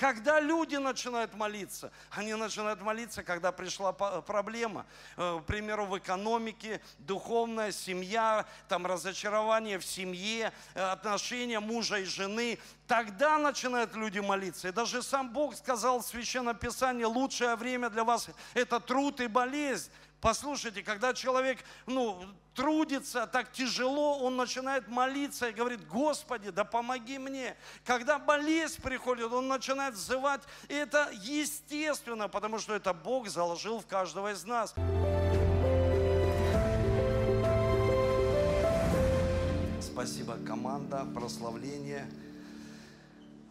Когда люди начинают молиться? Они начинают молиться, когда пришла проблема. Э, к примеру, в экономике, духовная семья, там разочарование в семье, э, отношения мужа и жены. Тогда начинают люди молиться. И даже сам Бог сказал в Священном Писании, лучшее время для вас – это труд и болезнь. Послушайте, когда человек ну, трудится так тяжело, он начинает молиться и говорит, Господи, да помоги мне. Когда болезнь приходит, он начинает взывать. И это естественно, потому что это Бог заложил в каждого из нас. Спасибо, команда, прославление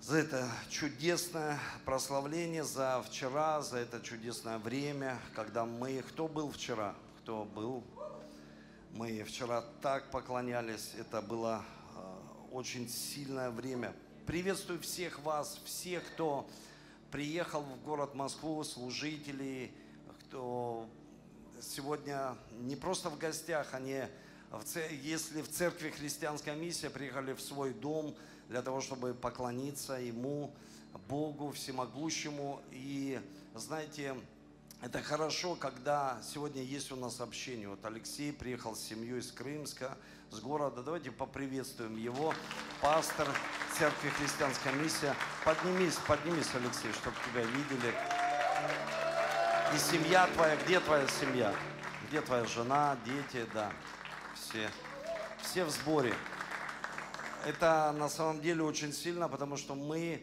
за это чудесное прославление, за вчера, за это чудесное время, когда мы... Кто был вчера? Кто был? Мы вчера так поклонялись, это было э, очень сильное время. Приветствую всех вас, всех, кто приехал в город Москву, служителей, кто сегодня не просто в гостях, они, если в церкви христианская миссия, приехали в свой дом – для того, чтобы поклониться Ему, Богу Всемогущему. И, знаете, это хорошо, когда сегодня есть у нас общение. Вот Алексей приехал с семьей из Крымска, с города. Давайте поприветствуем его. Пастор Церкви Христианская миссия. Поднимись, поднимись, Алексей, чтобы тебя видели. И семья твоя, где твоя семья? Где твоя жена, дети, да, все, все в сборе это на самом деле очень сильно, потому что мы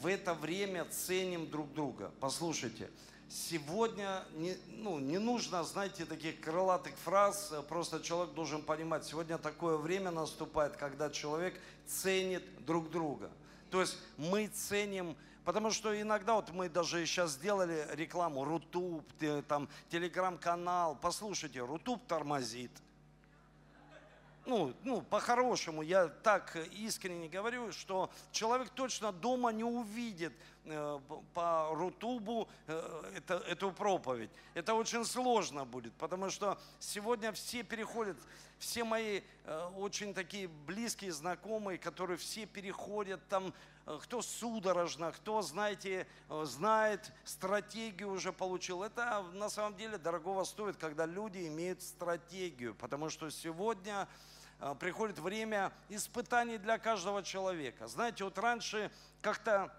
в это время ценим друг друга. Послушайте, сегодня не, ну, не нужно, знаете, таких крылатых фраз, просто человек должен понимать, сегодня такое время наступает, когда человек ценит друг друга. То есть мы ценим Потому что иногда, вот мы даже сейчас сделали рекламу, Рутуб, там, телеграм-канал. Послушайте, Рутуб тормозит ну, ну, по-хорошему, я так искренне говорю, что человек точно дома не увидит э, по Рутубу э, это, эту проповедь. Это очень сложно будет, потому что сегодня все переходят, все мои э, очень такие близкие знакомые, которые все переходят там, э, кто судорожно, кто, знаете, э, знает, стратегию уже получил. Это на самом деле дорогого стоит, когда люди имеют стратегию, потому что сегодня Э, приходит время испытаний для каждого человека. Знаете, вот раньше как-то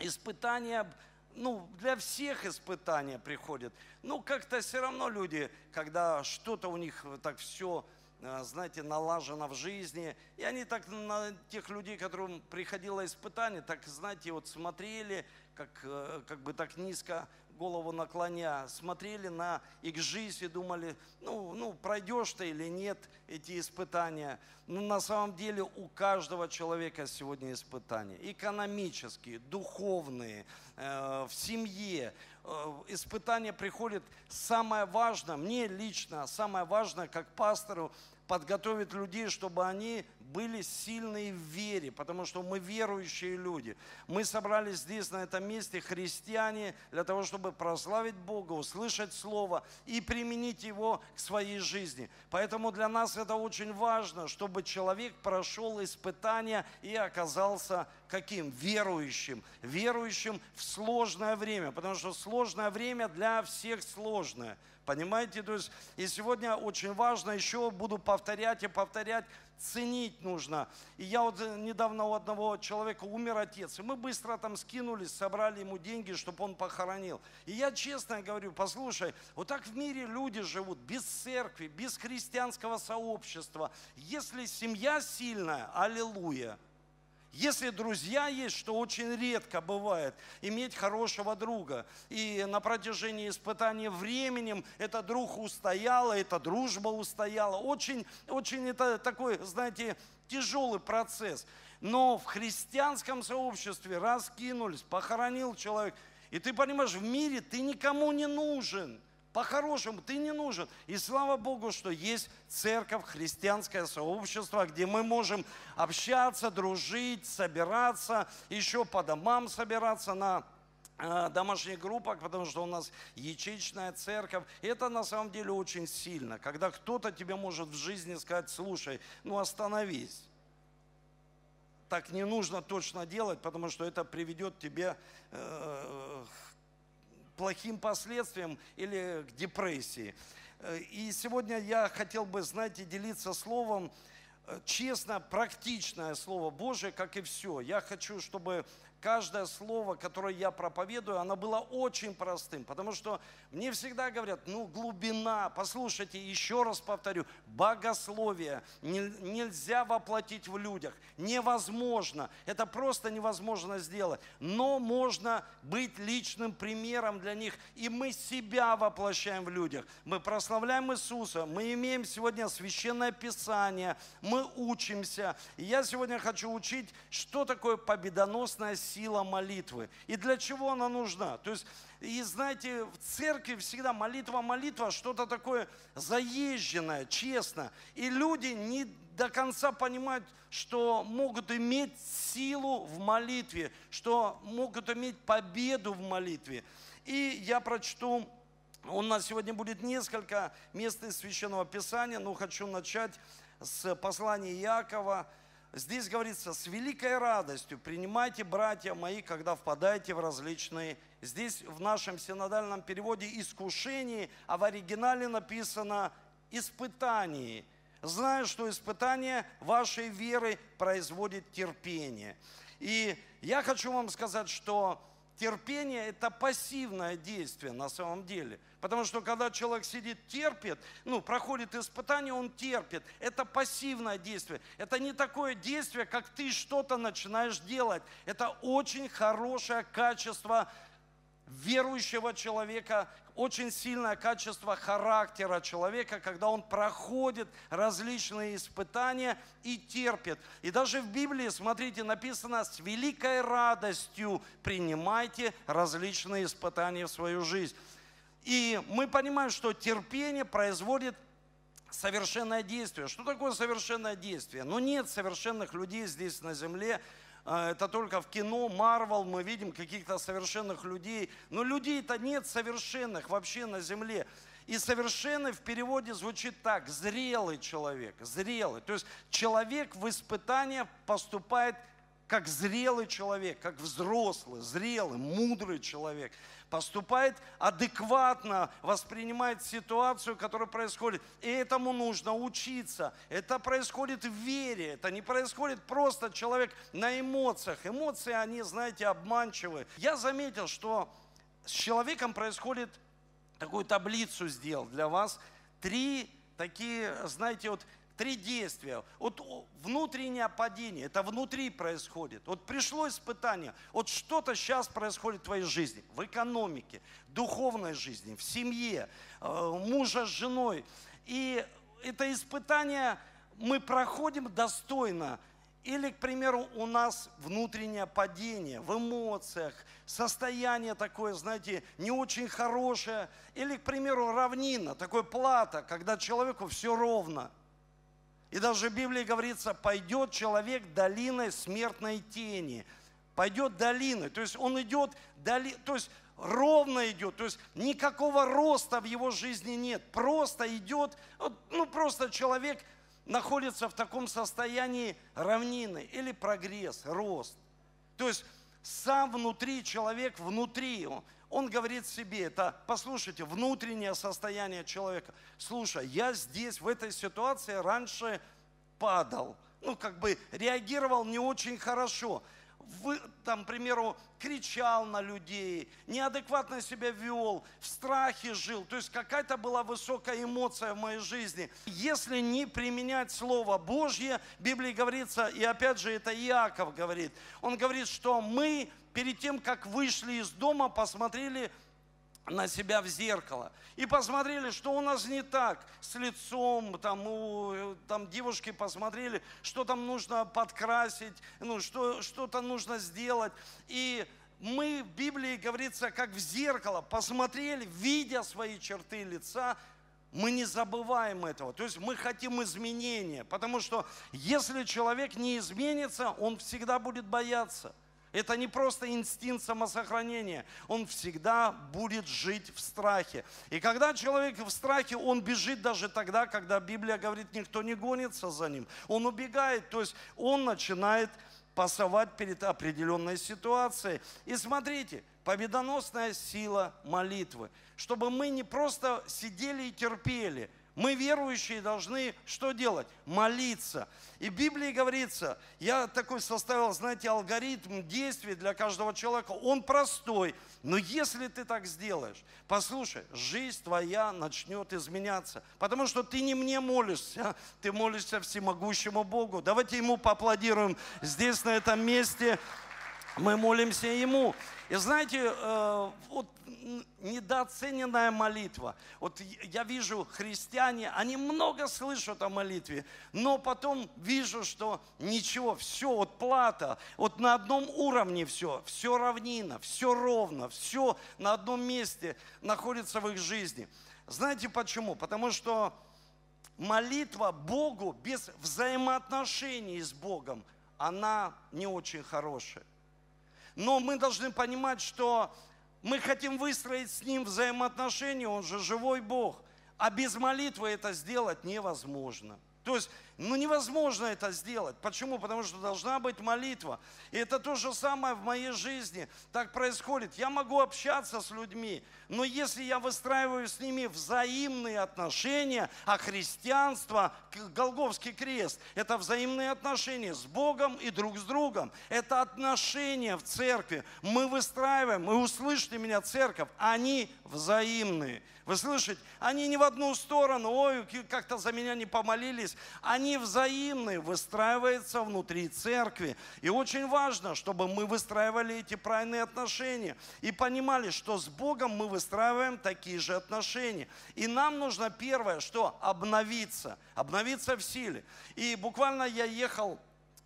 испытания, ну, для всех испытания приходят. Ну, как-то все равно люди, когда что-то у них так все э, знаете, налажено в жизни. И они так на тех людей, которым приходило испытание, так, знаете, вот смотрели, как, э, как бы так низко голову наклоня, смотрели на их жизнь и думали, ну, ну пройдешь ты или нет эти испытания. Но на самом деле у каждого человека сегодня испытания. Экономические, духовные, э, в семье. Э, испытания приходят. Самое важное, мне лично, самое важное, как пастору, подготовить людей, чтобы они были сильные в вере, потому что мы верующие люди. Мы собрались здесь, на этом месте, христиане, для того, чтобы прославить Бога, услышать Слово и применить его к своей жизни. Поэтому для нас это очень важно, чтобы человек прошел испытания и оказался каким? Верующим. Верующим в сложное время, потому что сложное время для всех сложное. Понимаете? То есть, и сегодня очень важно, еще буду повторять и повторять, ценить нужно. И я вот э, недавно у одного человека умер отец, и мы быстро там скинулись, собрали ему деньги, чтобы он похоронил. И я честно говорю, послушай, вот так в мире люди живут, без церкви, без христианского сообщества. Если семья сильная, аллилуйя, если друзья есть, что очень редко бывает, иметь хорошего друга. И на протяжении испытания временем этот друг устоял, эта дружба устояла. Очень, очень это такой, знаете, тяжелый процесс. Но в христианском сообществе раскинулись, похоронил человек. И ты понимаешь, в мире ты никому не нужен. По-хорошему, ты не нужен. И слава Богу, что есть церковь, христианское сообщество, где мы можем общаться, дружить, собираться, еще по домам собираться на э, домашних группах, потому что у нас ячеичная церковь. Это на самом деле очень сильно, когда кто-то тебе может в жизни сказать, слушай, ну остановись. так не нужно точно делать, потому что это приведет тебе э, плохим последствиям или к депрессии. Э, и сегодня я хотел бы, знаете, делиться словом, э, честно, практичное Слово Божие, как и все. Я хочу, чтобы каждое слово, которое я проповедую, оно было очень простым, потому что мне всегда говорят, ну, глубина, послушайте, еще раз повторю, богословие нельзя воплотить в людях, невозможно, это просто невозможно сделать, но можно быть личным примером для них, и мы себя воплощаем в людях, мы прославляем Иисуса, мы имеем сегодня священное Писание, мы учимся, и я сегодня хочу учить, что такое победоносная сила молитвы и для чего она нужна. То есть, и знаете, в церкви всегда молитва, молитва, что-то такое заезженное, честно. И люди не до конца понимают, что могут иметь силу в молитве, что могут иметь победу в молитве. И я прочту, у нас сегодня будет несколько мест из Священного Писания, но хочу начать с послания Иакова, здесь говорится, с великой радостью принимайте, братья мои, когда впадаете в различные, здесь в нашем синодальном переводе искушение, а в оригинале написано испытание. Зная, что испытание вашей веры производит терпение. И я хочу вам сказать, что терпение – это пассивное действие на самом деле – Потому что когда человек сидит, терпит, ну, проходит испытание, он терпит. Это пассивное действие. Это не такое действие, как ты что-то начинаешь делать. Это очень хорошее качество верующего человека, очень сильное качество характера человека, когда он проходит различные испытания и терпит. И даже в Библии, смотрите, написано, с великой радостью принимайте различные испытания в свою жизнь. И мы понимаем, что терпение производит совершенное действие. Что такое совершенное действие? Ну нет совершенных людей здесь на земле. А, это только в кино, Марвел, мы видим каких-то совершенных людей. Но людей-то нет совершенных вообще на земле. И совершенный в переводе звучит так, зрелый человек, зрелый. То есть человек в испытание поступает как зрелый человек, как взрослый, зрелый, мудрый человек поступает адекватно, воспринимает ситуацию, которая происходит. И этому нужно учиться. Это происходит в вере. Это не происходит просто человек на эмоциях. Эмоции, они, знаете, обманчивы. Я заметил, что с человеком происходит такую таблицу сделал для вас. Три такие, знаете, вот три действия. Вот внутреннее падение, это внутри происходит. Вот пришло испытание, вот что-то сейчас происходит в твоей жизни, в экономике, духовной жизни, в семье, э, мужа с женой. И это испытание мы проходим достойно. Или, к примеру, у нас внутреннее падение в эмоциях, состояние такое, знаете, не очень хорошее. Или, к примеру, равнина, такое плата, когда человеку все ровно – и даже в Библии говорится, пойдет человек долиной смертной тени. Пойдет долиной. То есть он идет, доли, то есть ровно идет. То есть никакого роста в его жизни нет. Просто идет, ну просто человек находится в таком состоянии равнины или прогресс, рост. То есть сам внутри человек, внутри, он говорит себе, это, послушайте, внутреннее состояние человека. Слушай, я здесь, в этой ситуации раньше падал, ну, как бы реагировал не очень хорошо. Вы, там, к примеру, кричал на людей, неадекватно себя вел, в страхе жил. То есть какая-то была высокая эмоция в моей жизни. Если не применять Слово Божье, в Библии говорится, и опять же это Иаков говорит, он говорит, что мы перед тем, как вышли из дома, посмотрели на себя в зеркало и посмотрели, что у нас не так с лицом, там, у, там девушки посмотрели, что там нужно подкрасить, ну, что, что-то нужно сделать. И мы в Библии говорится, как в зеркало, посмотрели, видя свои черты лица, мы не забываем этого. То есть мы хотим изменения, потому что если человек не изменится, он всегда будет бояться – это не просто инстинкт самосохранения. Он всегда будет жить в страхе. И когда человек в страхе, он бежит даже тогда, когда Библия говорит, никто не гонится за ним. Он убегает, то есть он начинает пасовать перед определенной ситуацией. И смотрите, победоносная сила молитвы, чтобы мы не просто сидели и терпели – мы, верующие, должны что делать? Молиться. И в Библии говорится, я такой составил, знаете, алгоритм действий для каждого человека. Он простой, но если ты так сделаешь, послушай, жизнь твоя начнет изменяться. Потому что ты не мне молишься, ты молишься всемогущему Богу. Давайте ему поаплодируем здесь, на этом месте. Мы молимся ему. И знаете, э, вот недооцененная молитва. Вот я вижу христиане, они много слышат о молитве, но потом вижу, что ничего, все, вот плата, вот на одном уровне все, все равнина, все ровно, все на одном месте находится в их жизни. Знаете почему? Потому что молитва Богу без взаимоотношений с Богом, она не очень хорошая. Но мы должны понимать, что мы хотим выстроить с Ним взаимоотношения, Он же живой Бог. А без молитвы это сделать невозможно. То есть ну невозможно это сделать. Почему? Потому что должна быть молитва. И это то же самое в моей жизни. Так происходит. Я могу общаться с людьми, но если я выстраиваю с ними взаимные отношения, а христианство, Голговский крест, это взаимные отношения с Богом и друг с другом. Это отношения в церкви. Мы выстраиваем, вы услышите меня, церковь, они взаимные. Вы слышите? Они не в одну сторону, ой, как-то за меня не помолились. Они взаимные, выстраиваются внутри церкви. И очень важно, чтобы мы выстраивали эти правильные отношения и понимали, что с Богом мы выстраиваем такие же отношения. И нам нужно первое, что? Обновиться. Обновиться в силе. И буквально я ехал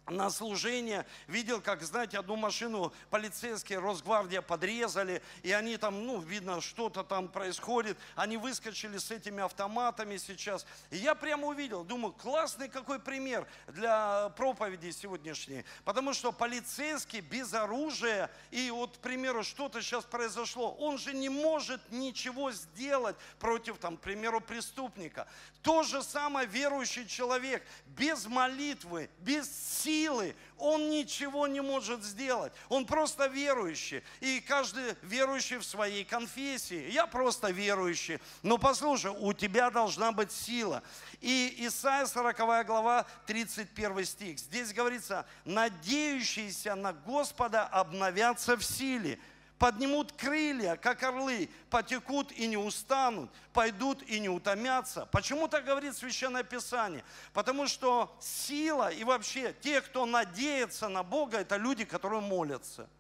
на служение, видел, как, знаете, одну машину полицейские, Росгвардия подрезали, и они там, ну, видно, что-то там происходит, они выскочили с этими автоматами сейчас. И я прямо увидел, думаю, классный какой пример для проповеди сегодняшней, потому что полицейский без оружия, и вот, к примеру, что-то сейчас произошло, он же не может ничего сделать против, там, к примеру, преступника. То же самое верующий человек, без молитвы, без сил, силы, он ничего не может сделать. Он просто верующий. И каждый верующий в своей конфессии. Я просто верующий. Но послушай, у тебя должна быть сила. И Исайя 40 глава 31 стих. Здесь говорится, надеющиеся на Господа обновятся в силе поднимут крылья, как орлы, потекут и не устанут, пойдут и не утомятся. Почему так говорит Священное Писание? Потому что сила и вообще те, кто надеется на Бога, это люди, которые молятся.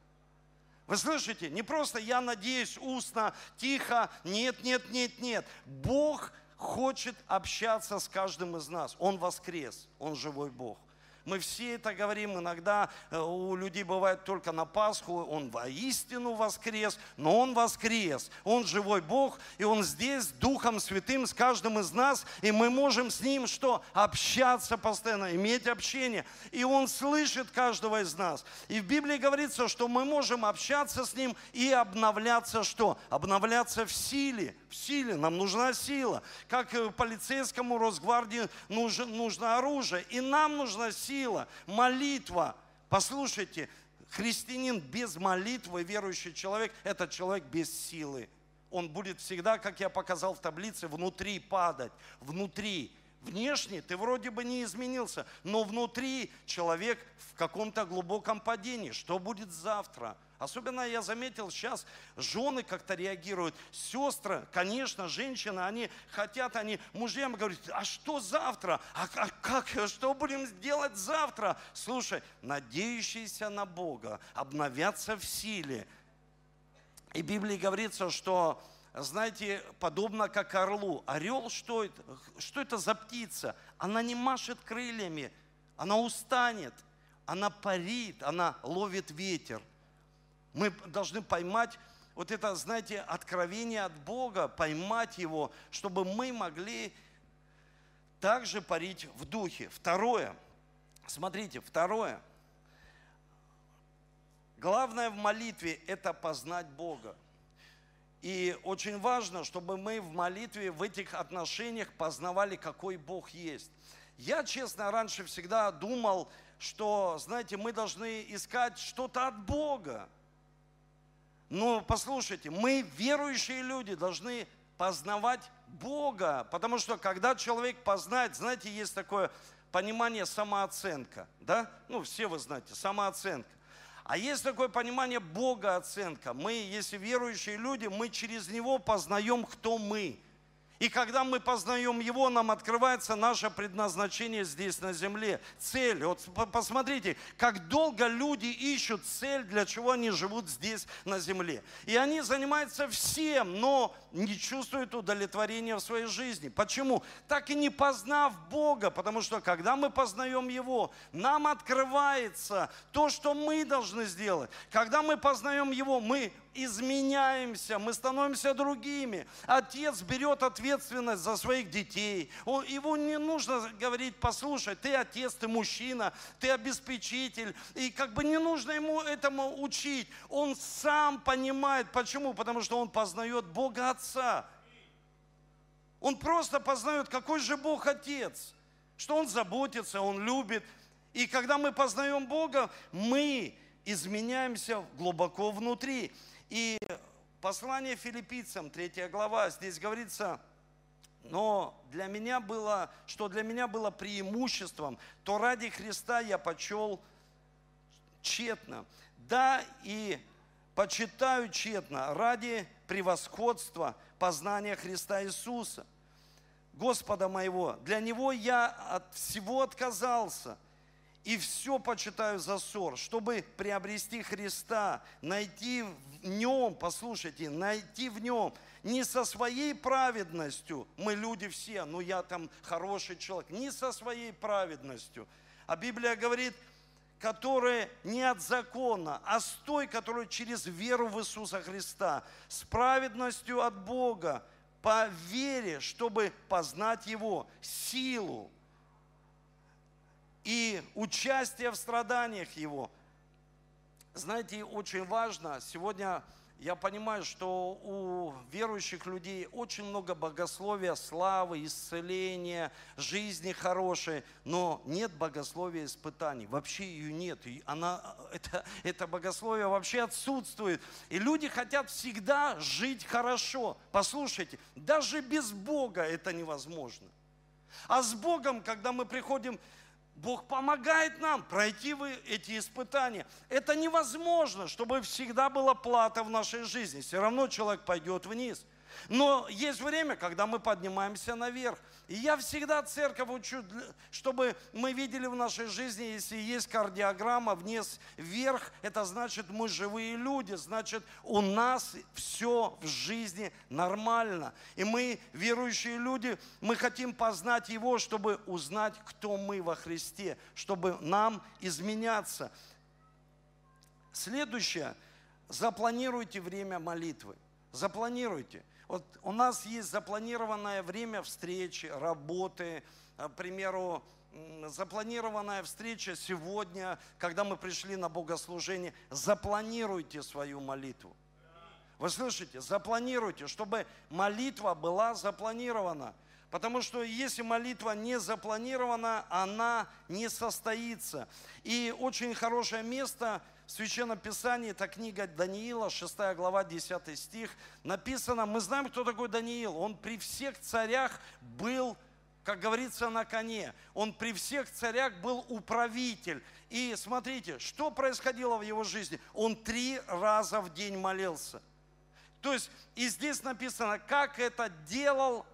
Вы слышите? Не просто я надеюсь устно, тихо, нет, нет, нет, нет. Бог хочет общаться с каждым из нас. Он воскрес, Он живой Бог. Мы все это говорим, иногда э, у людей бывает только на Пасху, он воистину воскрес, но он воскрес, он живой Бог, и он здесь Духом Святым с каждым из нас, и мы можем с ним что? Общаться постоянно, иметь общение, и он слышит каждого из нас. И в Библии говорится, что мы можем общаться с ним и обновляться что? Обновляться в силе, в силе, нам нужна сила. Как полицейскому Росгвардии нужно, нужно оружие, и нам нужна сила, молитва. Послушайте, христианин без молитвы, верующий человек, это человек без силы. Он будет всегда, как я показал в таблице, внутри падать, внутри. Внешне ты вроде бы не изменился, но внутри человек в каком-то глубоком падении. Что будет завтра? Особенно я заметил, сейчас жены как-то реагируют, сестры, конечно, женщины, они хотят, они мужьям говорят, а что завтра? А, а как, что будем делать завтра? Слушай, надеющиеся на Бога обновятся в силе. И в Библии говорится, что знаете, подобно как орлу. Орел, что это? Что это за птица? Она не машет крыльями, она устанет, она парит, она ловит ветер. Мы должны поймать вот это, знаете, откровение от Бога, поймать его, чтобы мы могли также парить в духе. Второе, смотрите, второе. Главное в молитве – это познать Бога. И очень важно, чтобы мы в молитве, в этих отношениях познавали, какой Бог есть. Я, честно, раньше всегда думал, что, знаете, мы должны искать что-то от Бога. Но послушайте, мы, верующие люди, должны познавать Бога, потому что когда человек познает, знаете, есть такое понимание самооценка, да? Ну, все вы знаете, самооценка. А есть такое понимание Бога оценка. Мы, если верующие люди, мы через Него познаем, кто мы. И когда мы познаем Его, нам открывается наше предназначение здесь на земле. Цель. Вот посмотрите, как долго люди ищут цель, для чего они живут здесь на земле. И они занимаются всем, но не чувствуют удовлетворения в своей жизни. Почему? Так и не познав Бога, потому что когда мы познаем Его, нам открывается то, что мы должны сделать. Когда мы познаем Его, мы изменяемся, мы становимся другими. Отец берет ответственность за своих детей. Он, его не нужно говорить, послушай, ты отец, ты мужчина, ты обеспечитель. И как бы не нужно ему этому учить. Он сам понимает. Почему? Потому что он познает Бога Отца. Он просто познает, какой же Бог Отец. Что Он заботится, Он любит. И когда мы познаем Бога, мы изменяемся глубоко внутри. И послание филиппийцам, третья глава, здесь говорится, но для меня было, что для меня было преимуществом, то ради Христа я почел тщетно. Да, и почитаю тщетно ради превосходства познания Христа Иисуса, Господа моего. Для Него я от всего отказался – и все почитаю за ссор, чтобы приобрести Христа, найти в Нем, послушайте, найти в Нем, не со своей праведностью, мы люди все, ну я там хороший человек, не со своей праведностью, а Библия говорит, которая не от закона, а с той, которая через веру в Иисуса Христа, с праведностью от Бога, по вере, чтобы познать Его силу, и участие в страданиях Его. Знаете, очень важно, сегодня я понимаю, что у верующих людей очень много богословия, славы, исцеления, жизни хорошей, но нет богословия испытаний. Вообще ее нет. И она, это, это богословие вообще отсутствует. И люди хотят всегда жить хорошо. Послушайте, даже без Бога это невозможно. А с Богом, когда мы приходим Бог помогает нам пройти эти испытания. Это невозможно, чтобы всегда была плата в нашей жизни. Все равно человек пойдет вниз. Но есть время, когда мы поднимаемся наверх. И я всегда церковь учу, чтобы мы видели в нашей жизни, если есть кардиограмма вниз, вверх, это значит мы живые люди, значит у нас все в жизни нормально. И мы, верующие люди, мы хотим познать Его, чтобы узнать, кто мы во Христе, чтобы нам изменяться. Следующее, запланируйте время молитвы. Запланируйте. Вот у нас есть запланированное время встречи, работы, э, к примеру, запланированная встреча сегодня, когда мы пришли на богослужение. Запланируйте свою молитву. Вы слышите? Запланируйте, чтобы молитва была запланирована. Потому что если молитва не запланирована, она не состоится. И очень хорошее место в Священном Писании, это книга Даниила, 6 глава, 10 стих, написано, мы знаем, кто такой Даниил. Он при всех царях был, как говорится, на коне. Он при всех царях был управитель. И смотрите, что происходило в его жизни? Он три раза в день молился. То есть, и здесь написано, как это делал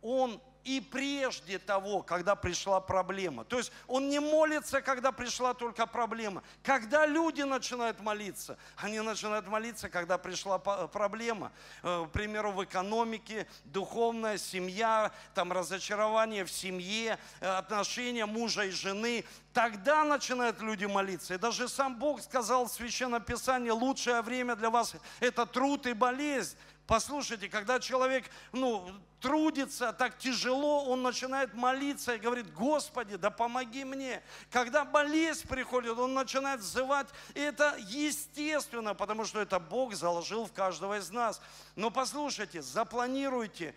он и прежде того, когда пришла проблема. То есть он не молится, когда пришла только проблема. Когда люди начинают молиться, они начинают молиться, когда пришла проблема. Э, к примеру, в экономике, духовная семья, там разочарование в семье, э, отношения мужа и жены. Тогда начинают люди молиться. И даже сам Бог сказал в Священном Писании, лучшее время для вас – это труд и болезнь. Послушайте, когда человек ну, трудится так тяжело, он начинает молиться и говорит, Господи, да помоги мне. Когда болезнь приходит, он начинает взывать, и это естественно, потому что это Бог заложил в каждого из нас. Но послушайте, запланируйте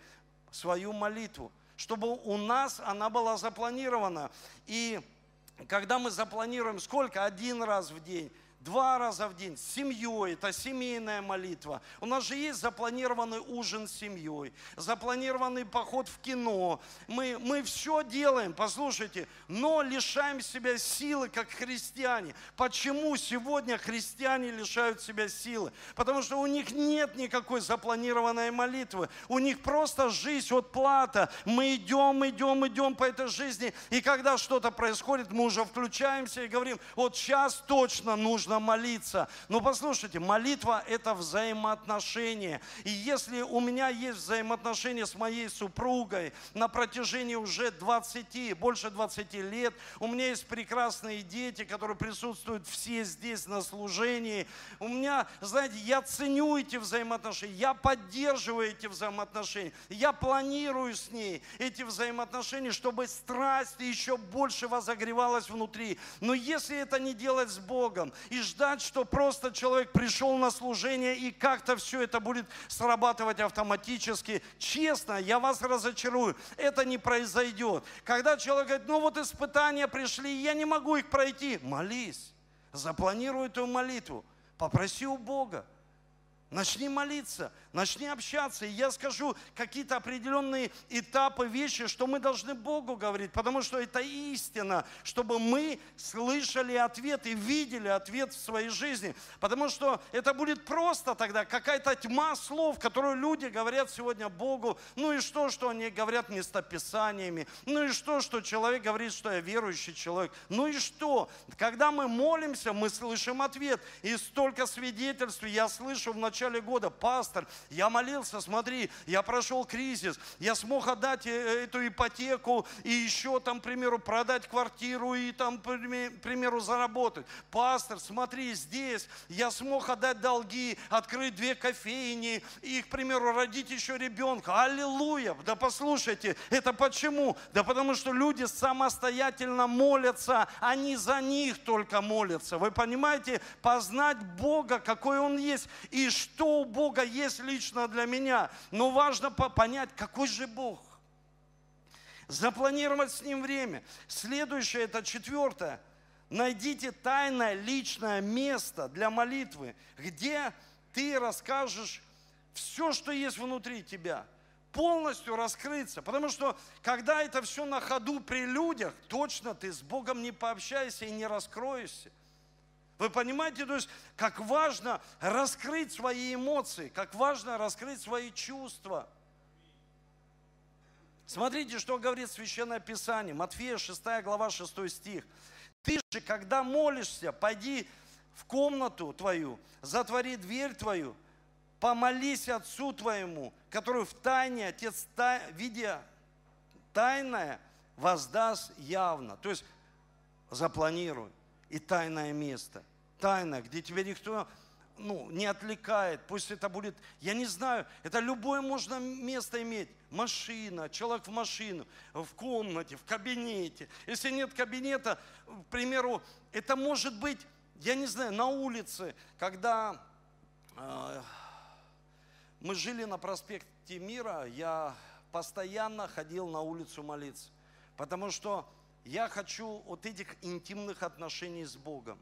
свою молитву, чтобы у нас она была запланирована. И когда мы запланируем сколько? Один раз в день, два раза в день, с семьей, это семейная молитва. У нас же есть запланированный ужин с семьей, запланированный поход в кино. Мы, мы все делаем, послушайте, но лишаем себя силы, как христиане. Почему сегодня христиане лишают себя силы? Потому что у них нет никакой запланированной молитвы. У них просто жизнь от плата. Мы идем, идем, идем по этой жизни, и когда что-то происходит, мы уже включаемся и говорим, вот сейчас точно нужно нужно молиться. Но послушайте, молитва – это взаимоотношения. И если у меня есть взаимоотношения с моей супругой на протяжении уже 20, больше 20 лет, у меня есть прекрасные дети, которые присутствуют все здесь на служении. У меня, знаете, я ценю эти взаимоотношения, я поддерживаю эти взаимоотношения, я планирую с ней эти взаимоотношения, чтобы страсть еще больше возогревалась внутри. Но если это не делать с Богом и ждать, что просто человек пришел на служение и как-то все это будет срабатывать автоматически. Честно, я вас разочарую, это не произойдет. Когда человек говорит, ну вот испытания пришли, я не могу их пройти, молись, запланируй эту молитву, попроси у Бога. Начни молиться, начни общаться. И я скажу какие-то определенные этапы, вещи, что мы должны Богу говорить, потому что это истина, чтобы мы слышали ответ и видели ответ в своей жизни. Потому что это будет просто тогда какая-то тьма слов, которую люди говорят сегодня Богу. Ну и что, что они говорят местописаниями? Ну и что, что человек говорит, что я верующий человек? Ну и что? Когда мы молимся, мы слышим ответ. И столько свидетельств я слышу в начале начале года, пастор, я молился, смотри, я прошел кризис, я смог отдать э, эту ипотеку и еще там, к примеру, продать квартиру и там, к примеру, заработать. Пастор, смотри, здесь я смог отдать долги, открыть две кофейни и, к примеру, родить еще ребенка. Аллилуйя! Да послушайте, это почему? Да потому что люди самостоятельно молятся, они за них только молятся. Вы понимаете, познать Бога, какой Он есть, и что что у Бога есть лично для меня, но важно понять, какой же Бог. Запланировать с Ним время. Следующее, это четвертое. Найдите тайное личное место для молитвы, где ты расскажешь все, что есть внутри тебя полностью раскрыться. Потому что когда это все на ходу при людях, точно ты с Богом не пообщаешься и не раскроешься. Вы понимаете, то есть, как важно раскрыть свои эмоции, как важно раскрыть свои чувства. Смотрите, что говорит Священное Писание, Матфея 6 глава 6 стих. Ты же, когда молишься, пойди в комнату твою, затвори дверь твою, помолись Отцу твоему, который в тайне, Отец, видя тайное, воздаст явно. То есть запланируй и тайное место тайна, где тебя никто ну, не отвлекает. Пусть это будет, я не знаю, это любое можно место иметь. Машина, человек в машину, в комнате, в кабинете. Если нет кабинета, к примеру, это может быть, я не знаю, на улице, когда э, мы жили на проспекте Мира, я постоянно ходил на улицу молиться. Потому что я хочу вот этих интимных отношений с Богом.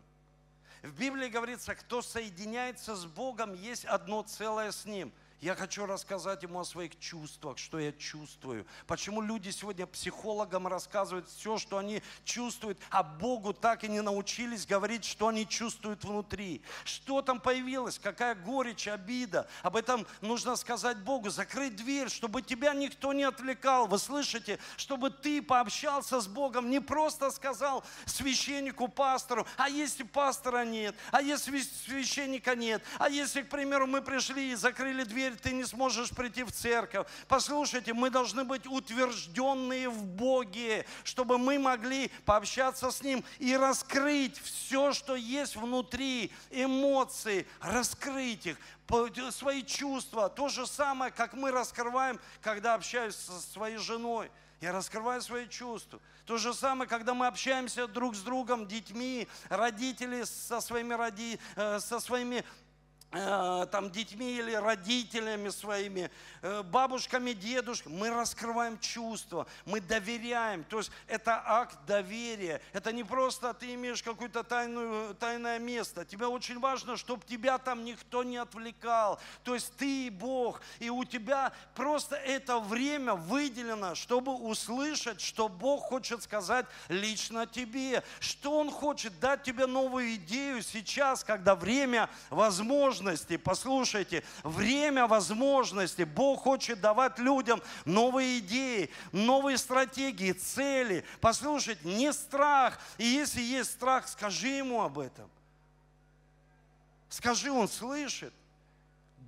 В Библии говорится, кто соединяется с Богом, есть одно целое с Ним – я хочу рассказать ему о своих чувствах, что я чувствую. Почему люди сегодня психологам рассказывают все, что они чувствуют, а Богу так и не научились говорить, что они чувствуют внутри. Что там появилось, какая горечь, обида. Об этом нужно сказать Богу, закрыть дверь, чтобы тебя никто не отвлекал. Вы слышите? Чтобы ты пообщался с Богом, не просто сказал священнику, пастору, а если пастора нет, а если священника нет, а если, к примеру, мы пришли и закрыли дверь, теперь ты не сможешь прийти в церковь. Послушайте, мы должны быть утвержденные в Боге, чтобы мы могли пообщаться с Ним и раскрыть все, что есть внутри, эмоции, раскрыть их, свои чувства. То же самое, как мы раскрываем, когда общаюсь со своей женой. Я раскрываю свои чувства. То же самое, когда мы общаемся друг с другом, детьми, родители со своими, роди, э, со своими там детьми или родителями своими, э, бабушками, дедушками, мы раскрываем чувства, мы доверяем. То есть это акт доверия. Это не просто ты имеешь какое-то тайное место. Тебе очень важно, чтобы тебя там никто не отвлекал. То есть ты и Бог. И у тебя просто это время выделено, чтобы услышать, что Бог хочет сказать лично тебе. Что Он хочет дать тебе новую идею сейчас, когда время возможно возможностей. Послушайте, время возможностей. Бог хочет давать людям новые идеи, новые стратегии, цели. Послушайте, не страх. И если есть страх, скажи ему об этом. Скажи, он слышит.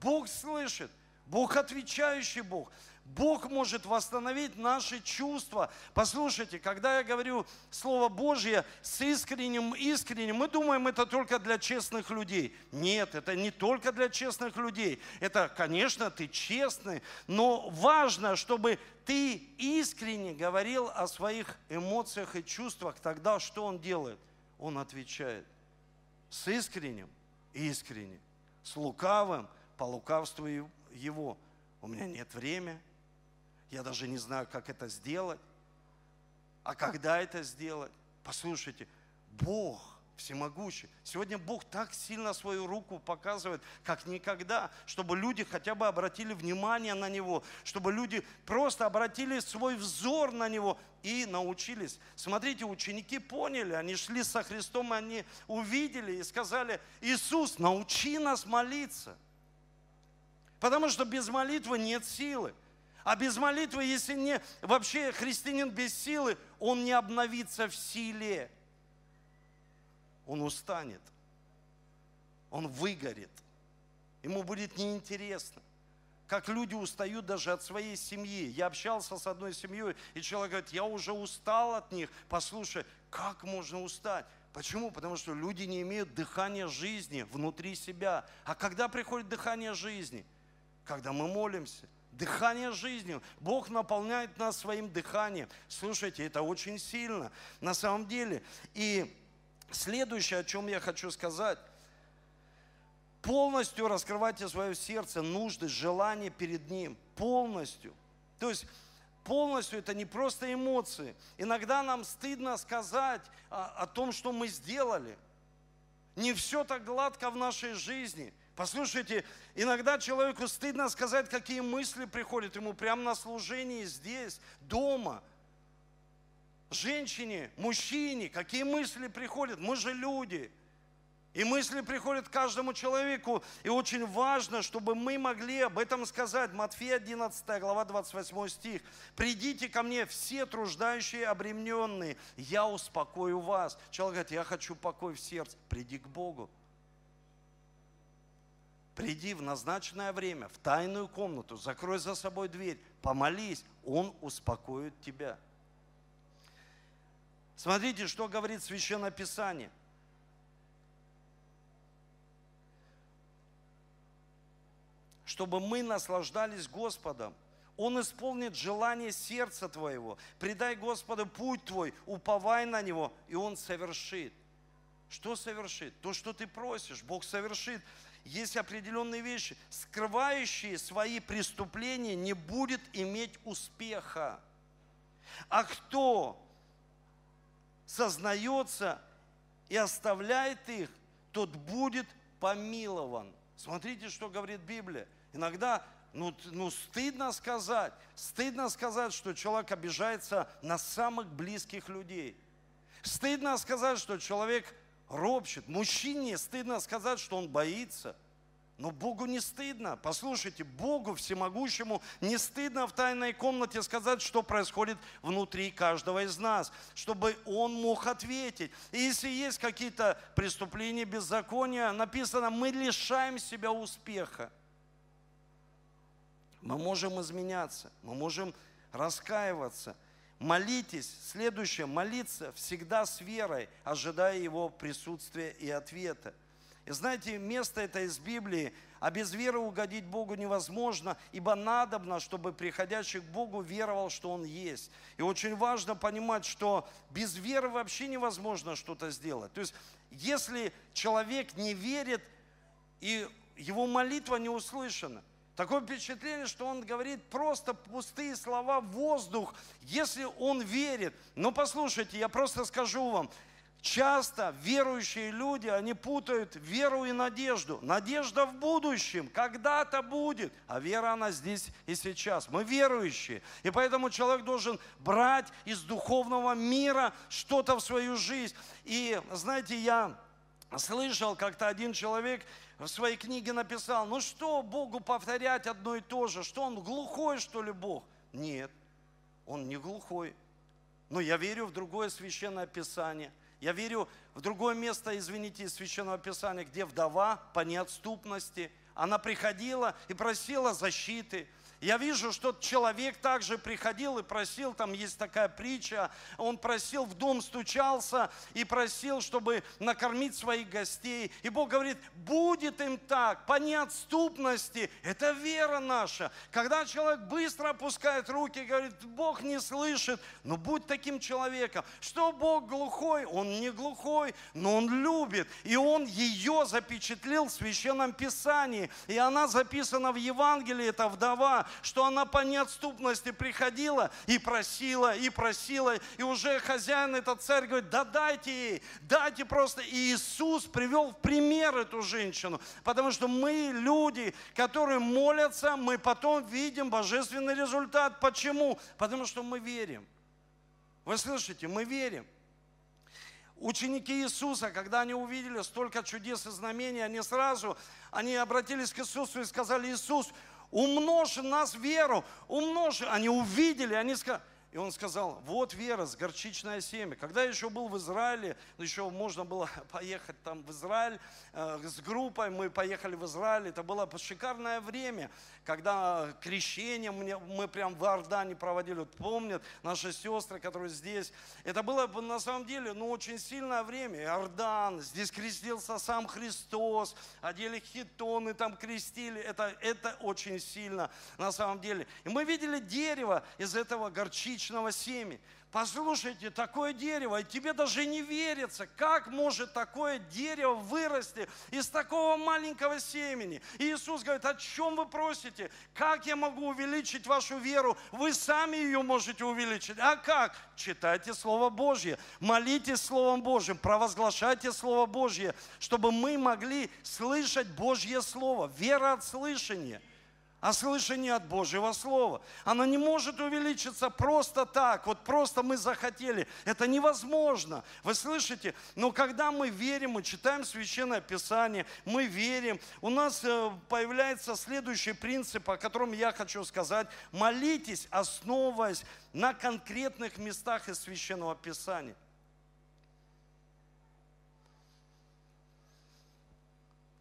Бог слышит. Бог отвечающий Бог. Бог может восстановить наши чувства. Послушайте, когда я говорю Слово Божье с искренним, искренним, мы думаем, это только для честных людей. Нет, это не только для честных людей. Это, конечно, ты честный, но важно, чтобы ты искренне говорил о своих эмоциях и чувствах. Тогда что он делает? Он отвечает с искренним искренне, с лукавым по лукавству его. У меня нет времени, я даже не знаю, как это сделать. А когда это сделать? Послушайте, Бог всемогущий. Сегодня Бог так сильно свою руку показывает, как никогда, чтобы люди хотя бы обратили внимание на Него, чтобы люди просто обратили свой взор на Него и научились. Смотрите, ученики поняли, они шли со Христом, и они увидели и сказали, Иисус, научи нас молиться. Потому что без молитвы нет силы. А без молитвы, если не вообще христианин без силы, он не обновится в силе. Он устанет. Он выгорит. Ему будет неинтересно. Как люди устают даже от своей семьи. Я общался с одной семьей, и человек говорит, я уже устал от них. Послушай, как можно устать? Почему? Потому что люди не имеют дыхания жизни внутри себя. А когда приходит дыхание жизни? Когда мы молимся – Дыхание жизни. Бог наполняет нас своим дыханием. Слушайте, это очень сильно на самом деле. И следующее, о чем я хочу сказать. Полностью раскрывайте свое сердце, нужды, желания перед Ним. Полностью. То есть полностью это не просто эмоции. Иногда нам стыдно сказать о, о том, что мы сделали. Не все так гладко в нашей жизни. Послушайте, иногда человеку стыдно сказать, какие мысли приходят ему прямо на служении здесь, дома. Женщине, мужчине, какие мысли приходят? Мы же люди. И мысли приходят каждому человеку. И очень важно, чтобы мы могли об этом сказать. Матфея 11 глава 28 стих. «Придите ко мне все труждающие обремененные, я успокою вас». Человек говорит, я хочу покой в сердце. Приди к Богу. Приди в назначенное время, в тайную комнату, закрой за собой дверь, помолись, Он успокоит тебя. Смотрите, что говорит Священное Писание. Чтобы мы наслаждались Господом, он исполнит желание сердца твоего. Предай Господу путь твой, уповай на Него, и Он совершит. Что совершит? То, что ты просишь, Бог совершит есть определенные вещи. Скрывающие свои преступления не будет иметь успеха. А кто сознается и оставляет их, тот будет помилован. Смотрите, что говорит Библия. Иногда ну, ну стыдно сказать, стыдно сказать, что человек обижается на самых близких людей. Стыдно сказать, что человек ропщет. Мужчине стыдно сказать, что он боится. Но Богу не стыдно. Послушайте, Богу всемогущему не стыдно в тайной комнате сказать, что происходит внутри каждого из нас, чтобы Он мог ответить. И если есть какие-то преступления, беззакония, написано, мы лишаем себя успеха. Мы можем изменяться, мы можем раскаиваться – Молитесь, следующее, молиться всегда с верой, ожидая Его присутствия и ответа. И знаете, место это из Библии, а без веры угодить Богу невозможно, ибо надобно, чтобы приходящий к Богу веровал, что Он есть. И очень важно понимать, что без веры вообще невозможно что-то сделать. То есть, если человек не верит, и его молитва не услышана. Такое впечатление, что он говорит просто пустые слова, воздух, если он верит. Но послушайте, я просто скажу вам, часто верующие люди, они путают веру и надежду. Надежда в будущем, когда-то будет, а вера она здесь и сейчас. Мы верующие, и поэтому человек должен брать из духовного мира что-то в свою жизнь. И знаете, я слышал, как-то один человек в своей книге написал, ну что Богу повторять одно и то же, что он глухой, что ли, Бог? Нет, он не глухой. Но я верю в другое священное писание. Я верю в другое место, извините, из священного писания, где вдова по неотступности, она приходила и просила защиты – я вижу, что человек также приходил и просил, там есть такая притча, он просил, в дом стучался и просил, чтобы накормить своих гостей. И Бог говорит, будет им так, по неотступности. Это вера наша. Когда человек быстро опускает руки говорит, Бог не слышит, но будь таким человеком. Что Бог глухой? Он не глухой, но Он любит. И Он ее запечатлел в Священном Писании. И она записана в Евангелии, это вдова, что она по неотступности приходила и просила, и просила, и уже хозяин, этот царь говорит, да дайте ей, дайте просто. И Иисус привел в пример эту женщину, потому что мы люди, которые молятся, мы потом видим божественный результат. Почему? Потому что мы верим. Вы слышите, мы верим. Ученики Иисуса, когда они увидели столько чудес и знамений, они сразу, они обратились к Иисусу и сказали, Иисус, умножь нас веру, умножь. Они увидели, они сказали, и он сказал, вот вера, с горчичное семя. Когда я еще был в Израиле, ну, еще можно было поехать там в Израиль э, с группой, мы поехали в Израиль. Это было шикарное время, когда крещение мы, мы прям в Иордане проводили. Вот помнят наши сестры, которые здесь. Это было на самом деле ну, очень сильное время. Иордан, здесь крестился сам Христос, одели хитоны, там крестили. Это, это очень сильно на самом деле. И мы видели дерево из этого горчичного личного семени. Послушайте, такое дерево, и тебе даже не верится, как может такое дерево вырасти из такого маленького семени. И Иисус говорит, о чем вы просите? Как я могу увеличить вашу веру? Вы сами ее можете увеличить. А как? Читайте Слово Божье, молитесь Словом Божьим, провозглашайте Слово Божье, чтобы мы могли слышать Божье Слово. Вера от слышания – а слышание от Божьего Слова. Оно не может увеличиться просто так, вот просто мы захотели. Это невозможно. Вы слышите? Но когда мы верим, мы читаем Священное Писание, мы верим, у нас э, появляется следующий принцип, о котором я хочу сказать. Молитесь, основываясь на конкретных местах из Священного Писания.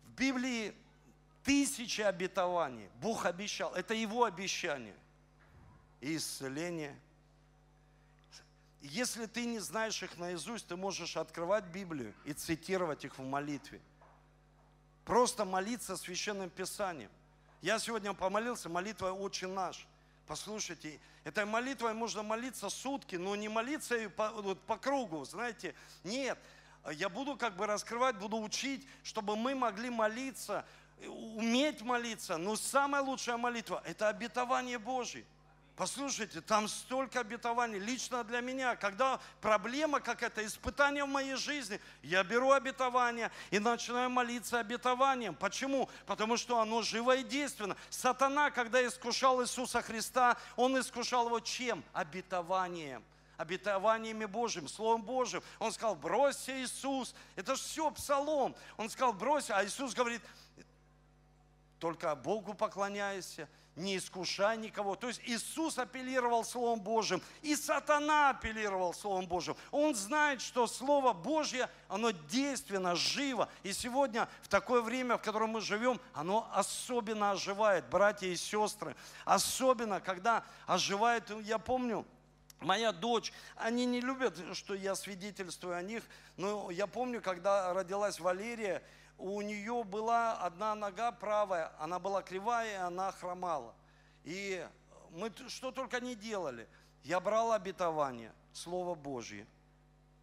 В Библии Тысячи обетований Бог обещал. Это Его обещание. И исцеление. Если ты не знаешь их наизусть, ты можешь открывать Библию и цитировать их в молитве. Просто молиться Священным Писанием. Я сегодня помолился молитвой «Отче наш». Послушайте, этой молитвой можно молиться сутки, но не молиться по, вот, по кругу, знаете. Нет, я буду как бы раскрывать, буду учить, чтобы мы могли молиться уметь молиться, но самая лучшая молитва – это обетование Божье. Послушайте, там столько обетований лично для меня. Когда проблема какая-то, испытание в моей жизни, я беру обетование и начинаю молиться обетованием. Почему? Потому что оно живо и действенно. Сатана, когда искушал Иисуса Христа, он искушал его чем? Обетованием обетованиями Божьим, Словом Божьим. Он сказал, бросься, Иисус. Это же все псалом. Он сказал, брось, а Иисус говорит, только Богу поклоняйся, не искушай никого. То есть Иисус апеллировал Словом Божьим, и сатана апеллировал Словом Божьим. Он знает, что Слово Божье, оно действенно, живо. И сегодня, в такое время, в котором мы живем, оно особенно оживает, братья и сестры. Особенно, когда оживает, я помню, Моя дочь, они не любят, что я свидетельствую о них, но я помню, когда родилась Валерия, у нее была одна нога правая, она была кривая, она хромала. И мы что только не делали. Я брал обетование, Слово Божье.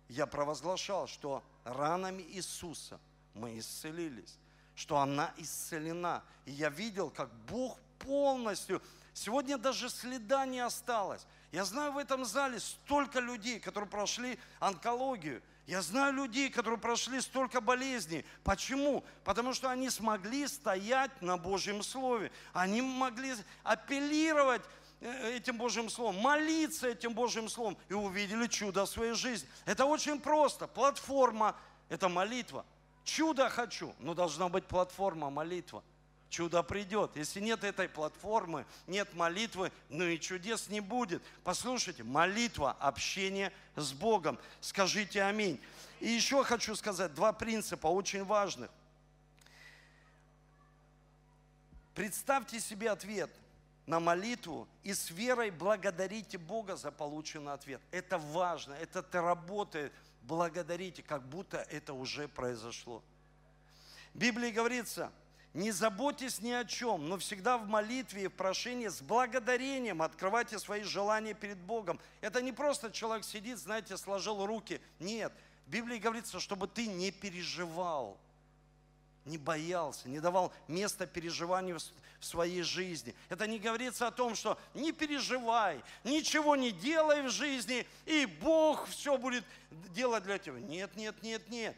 Я провозглашал, что ранами Иисуса мы исцелились. что она исцелена. И я видел, как Бог полностью, сегодня даже следа не осталось. Я знаю в этом зале столько людей, которые прошли онкологию. Я знаю людей, которые прошли столько болезней. Почему? Потому что они смогли стоять на Божьем Слове. Они могли апеллировать э, этим Божьим Словом, молиться этим Божьим Словом и увидели чудо в своей жизни. Это очень просто. Платформа – это молитва. Чудо хочу, но должна быть платформа, молитва – чудо придет. Если нет этой платформы, нет молитвы, ну и чудес не будет. Послушайте, молитва, общение с Богом. Скажите аминь. И еще хочу сказать два принципа очень важных. Представьте себе ответ на молитву и с верой благодарите Бога за полученный ответ. Это важно, это работает. Благодарите, как будто это уже произошло. В Библии говорится – не заботьтесь ни о чем, но всегда в молитве и в прошении с благодарением открывайте свои желания перед Богом. Это не просто человек сидит, знаете, сложил руки. Нет, в Библии говорится, чтобы ты не переживал, не боялся, не давал места переживанию в своей жизни. Это не говорится о том, что не переживай, ничего не делай в жизни, и Бог все будет делать для тебя. Нет, нет, нет, нет.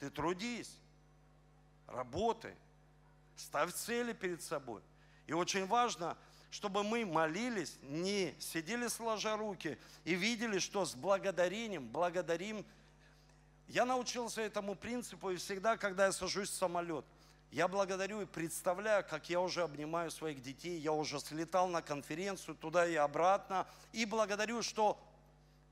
Ты трудись, работай, Ставь цели перед собой. И очень важно, чтобы мы молились, не сидели сложа руки и видели, что с благодарением благодарим. Я научился этому принципу, и всегда, когда я сажусь в самолет, я благодарю и представляю, как я уже обнимаю своих детей, я уже слетал на конференцию туда и обратно, и благодарю, что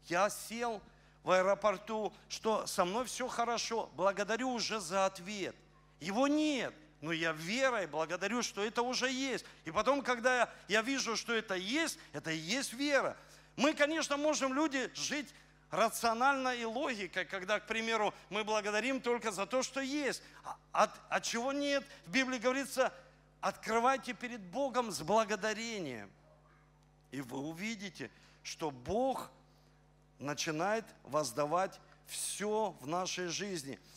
я сел в аэропорту, что со мной все хорошо. Благодарю уже за ответ. Его нет – но я верой благодарю, что это уже есть. И потом, когда я вижу, что это есть, это и есть вера. Мы, конечно, можем, люди, жить рационально и логикой, когда, к примеру, мы благодарим только за то, что есть. А от, от чего нет? В Библии говорится, открывайте перед Богом с благодарением. И вы увидите, что Бог начинает воздавать все в нашей жизни –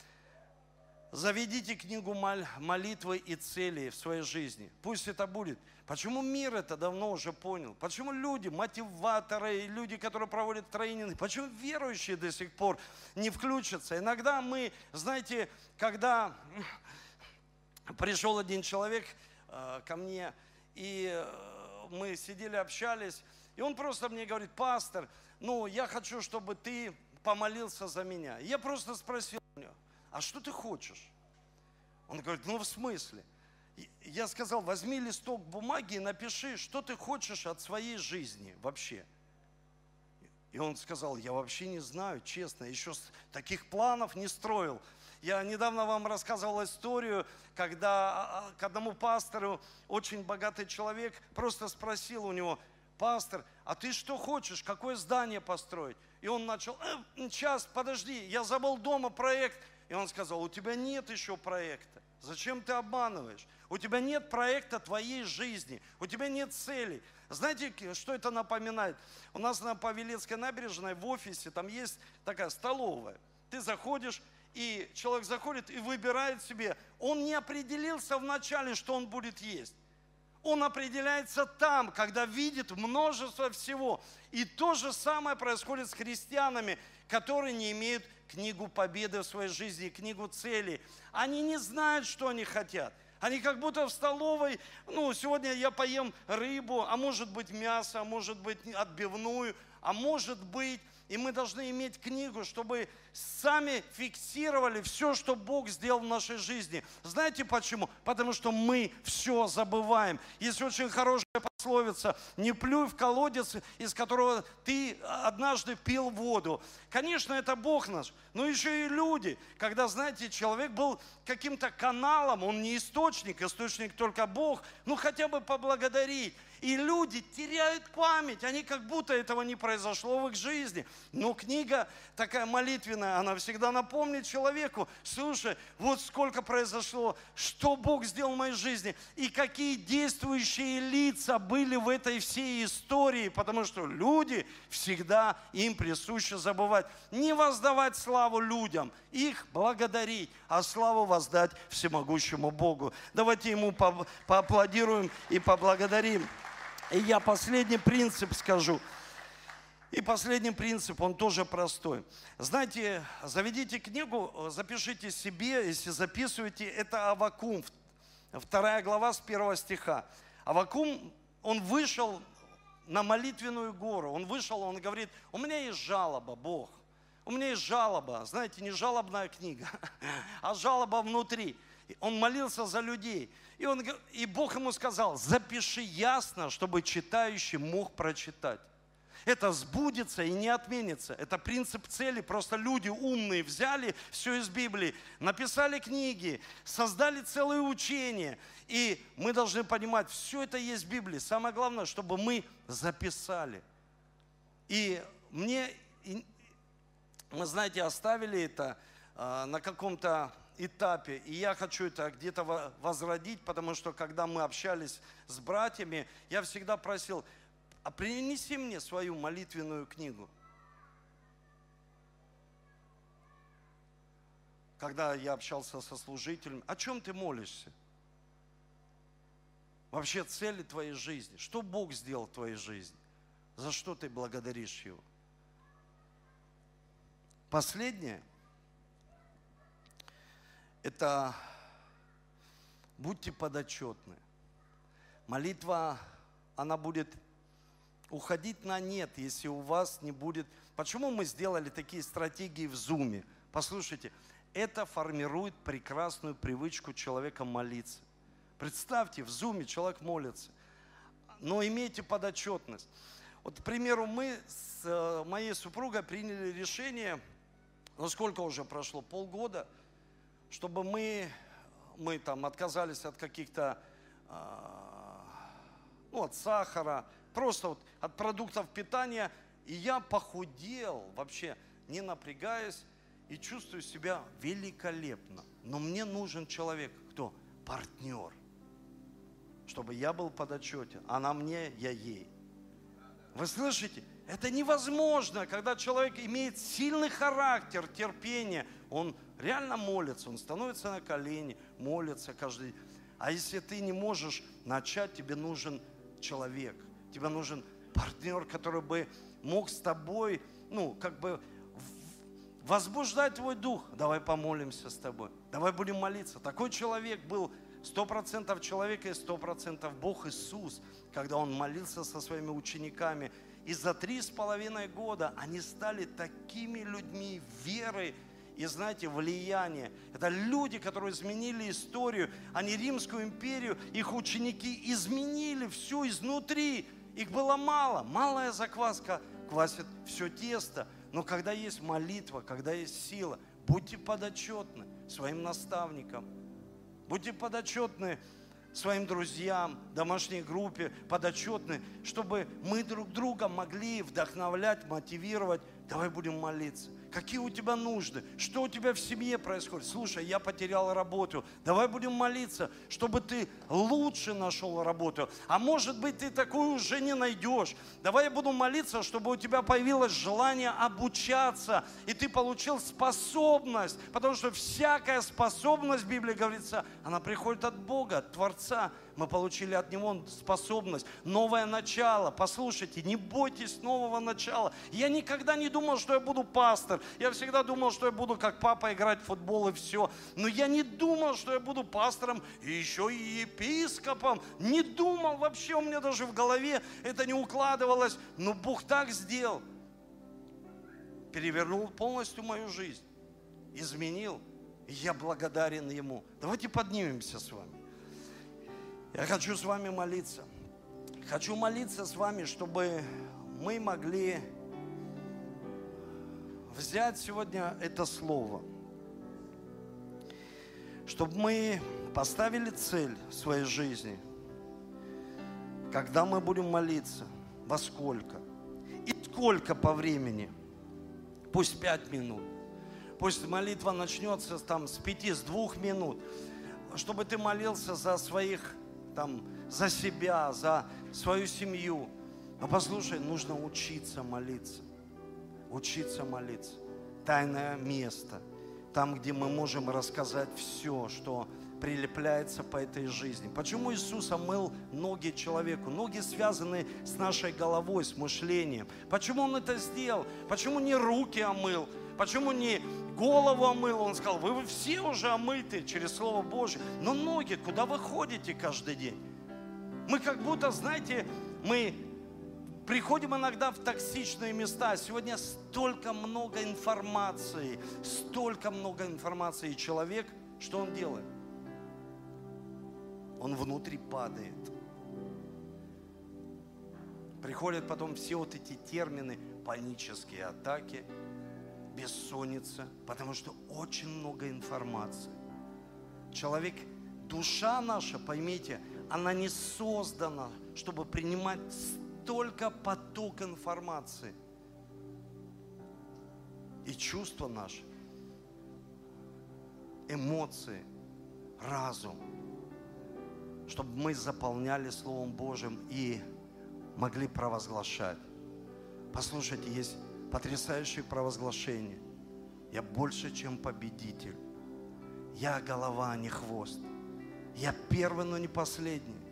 Заведите книгу молитвы и целей в своей жизни. Пусть это будет. Почему мир это давно уже понял? Почему люди, мотиваторы, люди, которые проводят тренинги, почему верующие до сих пор не включатся? Иногда мы, знаете, когда пришел один человек э, ко мне, и э, мы сидели, общались, и он просто мне говорит, пастор, ну, я хочу, чтобы ты помолился за меня. Я просто спросил а что ты хочешь? Он говорит, ну в смысле? Я сказал, возьми листок бумаги и напиши, что ты хочешь от своей жизни вообще. И он сказал, я вообще не знаю, честно, еще таких планов не строил. Я недавно вам рассказывал историю, когда а, а, к одному пастору очень богатый человек просто спросил у него, пастор, а ты что хочешь, какое здание построить? И он начал, э, сейчас, подожди, я забыл дома проект, и он сказал, у тебя нет еще проекта. Зачем ты обманываешь? У тебя нет проекта твоей жизни, у тебя нет целей. Знаете, что это напоминает? У нас на Павелецкой набережной в офисе там есть такая столовая. Ты заходишь, и человек заходит и выбирает себе. Он не определился вначале, что он будет есть. Он определяется там, когда видит множество всего. И то же самое происходит с христианами, которые не имеют книгу победы в своей жизни, книгу целей. Они не знают, что они хотят. Они как будто в столовой, ну, сегодня я поем рыбу, а может быть мясо, а может быть отбивную, а может быть и мы должны иметь книгу, чтобы сами фиксировали все, что Бог сделал в нашей жизни. Знаете почему? Потому что мы все забываем. Есть очень хорошая пословица, не плюй в колодец, из которого ты однажды пил воду. Конечно, это Бог наш, но еще и люди. Когда, знаете, человек был каким-то каналом, он не источник, источник только Бог, ну хотя бы поблагодарить. И люди теряют память, они как будто этого не произошло в их жизни. Но книга такая молитвенная, она всегда напомнит человеку, слушай, вот сколько произошло, что Бог сделал в моей жизни, и какие действующие лица были в этой всей истории, потому что люди всегда им присуще забывать. Не воздавать славу людям, их благодарить, а славу воздать всемогущему Богу. Давайте ему по поаплодируем и поблагодарим. И я последний принцип скажу. И последний принцип, он тоже простой. Знаете, заведите книгу, запишите себе, если записываете, это Авакум, вторая глава с первого стиха. Авакум, он вышел на молитвенную гору, он вышел, он говорит, у меня есть жалоба, Бог, у меня есть жалоба, знаете, не жалобная книга, а жалоба внутри. Он молился за людей. И, он, и Бог ему сказал, запиши ясно, чтобы читающий мог прочитать. Это сбудется и не отменится. Это принцип цели. Просто люди умные взяли все из Библии, написали книги, создали целое учение. И мы должны понимать, все это есть в Библии. Самое главное, чтобы мы записали. И мне, мы, знаете, оставили это а, на каком-то этапе, и я хочу это где-то возродить, потому что когда мы общались с братьями, я всегда просил, а принеси мне свою молитвенную книгу. Когда я общался со служителем, о чем ты молишься? Вообще цели твоей жизни. Что Бог сделал в твоей жизни? За что ты благодаришь Его? Последнее – это будьте подотчетны. Молитва, она будет уходить на нет, если у вас не будет... Почему мы сделали такие стратегии в Зуме? Послушайте, это формирует прекрасную привычку человека молиться. Представьте, в Зуме человек молится, но имейте подотчетность. Вот, к примеру, мы с э, моей супругой приняли решение, ну сколько уже прошло, полгода – чтобы мы, мы там отказались от каких-то, а, ну, от сахара, просто вот от продуктов питания. И я похудел вообще, не напрягаясь, и чувствую себя великолепно. Но мне нужен человек, кто? Партнер. Чтобы я был под отчете. Она мне, я ей. Вы слышите? Это невозможно, когда человек имеет сильный характер, терпение, он реально молится, он становится на колени, молится каждый день. А если ты не можешь начать, тебе нужен человек, тебе нужен партнер, который бы мог с тобой, ну, как бы возбуждать твой дух. Давай помолимся с тобой, давай будем молиться. Такой человек был сто процентов человека и сто процентов Бог Иисус, когда Он молился со своими учениками. И за три с половиной года они стали такими людьми веры, и, знаете, влияние. Это люди, которые изменили историю, а не Римскую империю. Их ученики изменили все изнутри. Их было мало. Малая закваска квасит все тесто. Но когда есть молитва, когда есть сила, будьте подотчетны своим наставникам. Будьте подотчетны своим друзьям, домашней группе, подотчетны, чтобы мы друг друга могли вдохновлять, мотивировать. Давай будем молиться какие у тебя нужды, что у тебя в семье происходит. Слушай, я потерял работу, давай будем молиться, чтобы ты лучше нашел работу. А может быть, ты такую уже не найдешь. Давай я буду молиться, чтобы у тебя появилось желание обучаться, и ты получил способность, потому что всякая способность, в Библии говорится, она приходит от Бога, от Творца. Мы получили от Него способность, новое начало. Послушайте, не бойтесь нового начала. Я никогда не думал, что я буду пастор. Я всегда думал, что я буду как папа играть в футбол и все. Но я не думал, что я буду пастором и еще и епископом. Не думал вообще, у меня даже в голове это не укладывалось. Но Бог так сделал. Перевернул полностью мою жизнь. Изменил. Я благодарен Ему. Давайте поднимемся с вами. Я хочу с вами молиться. Хочу молиться с вами, чтобы мы могли взять сегодня это слово, чтобы мы поставили цель в своей жизни, когда мы будем молиться, во сколько. И сколько по времени, пусть пять минут, пусть молитва начнется там с пяти, с двух минут, чтобы ты молился за своих, там, за себя, за свою семью. Но послушай, нужно учиться молиться, учиться молиться. Тайное место, там, где мы можем рассказать все, что прилепляется по этой жизни. Почему Иисус омыл ноги человеку? Ноги связаны с нашей головой, с мышлением. Почему Он это сделал? Почему не руки омыл? Почему не голову омыл? Он сказал, вы все уже омыты через Слово Божье. Но ноги, куда вы ходите каждый день? Мы как будто, знаете, мы приходим иногда в токсичные места. Сегодня столько много информации, столько много информации. И человек, что он делает? он внутри падает. Приходят потом все вот эти термины, панические атаки, бессонница, потому что очень много информации. Человек, душа наша, поймите, она не создана, чтобы принимать столько поток информации. И чувства наши, эмоции, разум – чтобы мы заполняли Словом Божьим и могли провозглашать. Послушайте, есть потрясающее провозглашение. Я больше, чем победитель. Я голова, а не хвост. Я первый, но не последний.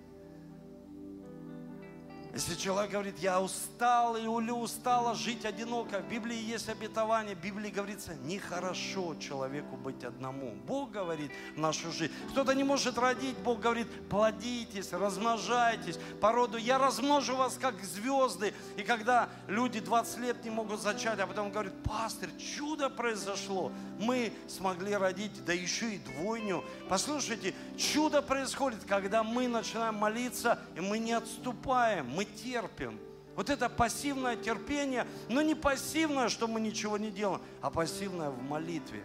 Если человек говорит, я устал или устала жить одиноко, в Библии есть обетование, в Библии говорится, нехорошо человеку быть одному. Бог говорит в нашу жизнь. Кто-то не может родить, Бог говорит, плодитесь, размножайтесь. По роду я размножу вас, как звезды. И когда люди 20 лет не могут зачать, а потом говорят, пастор, чудо произошло. Мы смогли родить, да еще и двойню. Послушайте, чудо происходит, когда мы начинаем молиться, и мы не отступаем, мы терпим. Вот это пассивное терпение, но не пассивное, что мы ничего не делаем, а пассивное в молитве.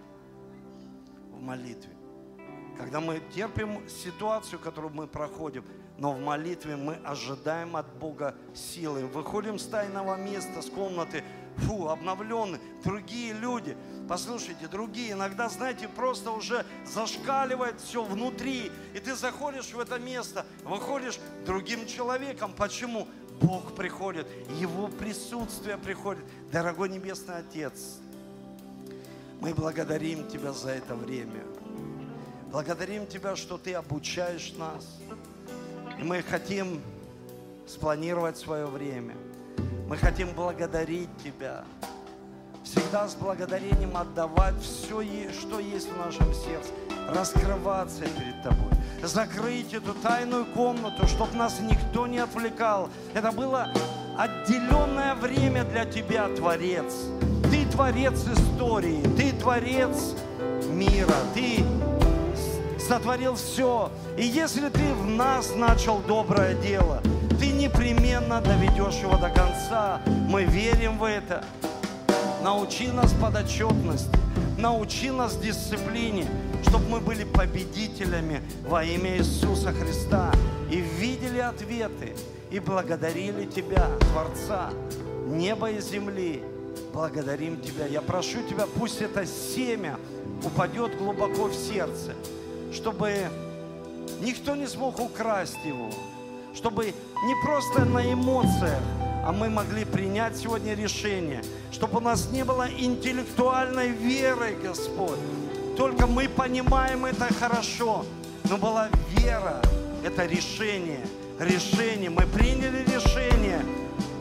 В молитве. Когда мы терпим ситуацию, которую мы проходим, но в молитве мы ожидаем от Бога силы. Выходим с тайного места, с комнаты, фу, обновленные, другие люди. Послушайте, другие, иногда, знаете, просто уже зашкаливает все внутри. И ты заходишь в это место, выходишь другим человеком. Почему? Бог приходит, Его присутствие приходит. Дорогой Небесный Отец, мы благодарим Тебя за это время. Благодарим Тебя, что Ты обучаешь нас. И мы хотим спланировать свое время – мы хотим благодарить Тебя. Всегда с благодарением отдавать все, что есть в нашем сердце. Раскрываться перед Тобой. Закрыть эту тайную комнату, чтобы нас никто не отвлекал. Это было отделенное время для Тебя, Творец. Ты Творец истории, Ты Творец мира, Ты сотворил все. И если Ты в нас начал доброе дело – ты непременно доведешь его до конца. Мы верим в это. Научи нас подотчетности, научи нас дисциплине, чтобы мы были победителями во имя Иисуса Христа и видели ответы и благодарили Тебя, Творца, неба и земли. Благодарим Тебя. Я прошу Тебя, пусть это семя упадет глубоко в сердце, чтобы никто не смог украсть его, чтобы не просто на эмоциях, а мы могли принять сегодня решение, чтобы у нас не было интеллектуальной веры, Господь. Только мы понимаем это хорошо, но была вера, это решение, решение. Мы приняли решение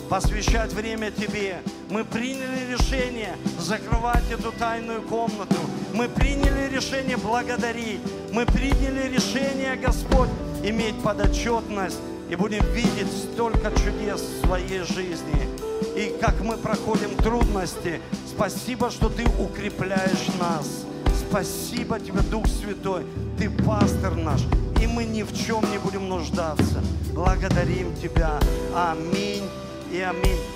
посвящать время Тебе. Мы приняли решение закрывать эту тайную комнату. Мы приняли решение благодарить. Мы приняли решение, Господь, иметь подотчетность и будем видеть столько чудес в своей жизни. И как мы проходим трудности, спасибо, что Ты укрепляешь нас. Спасибо Тебе, Дух Святой, Ты пастор наш, и мы ни в чем не будем нуждаться. Благодарим Тебя. Аминь и аминь.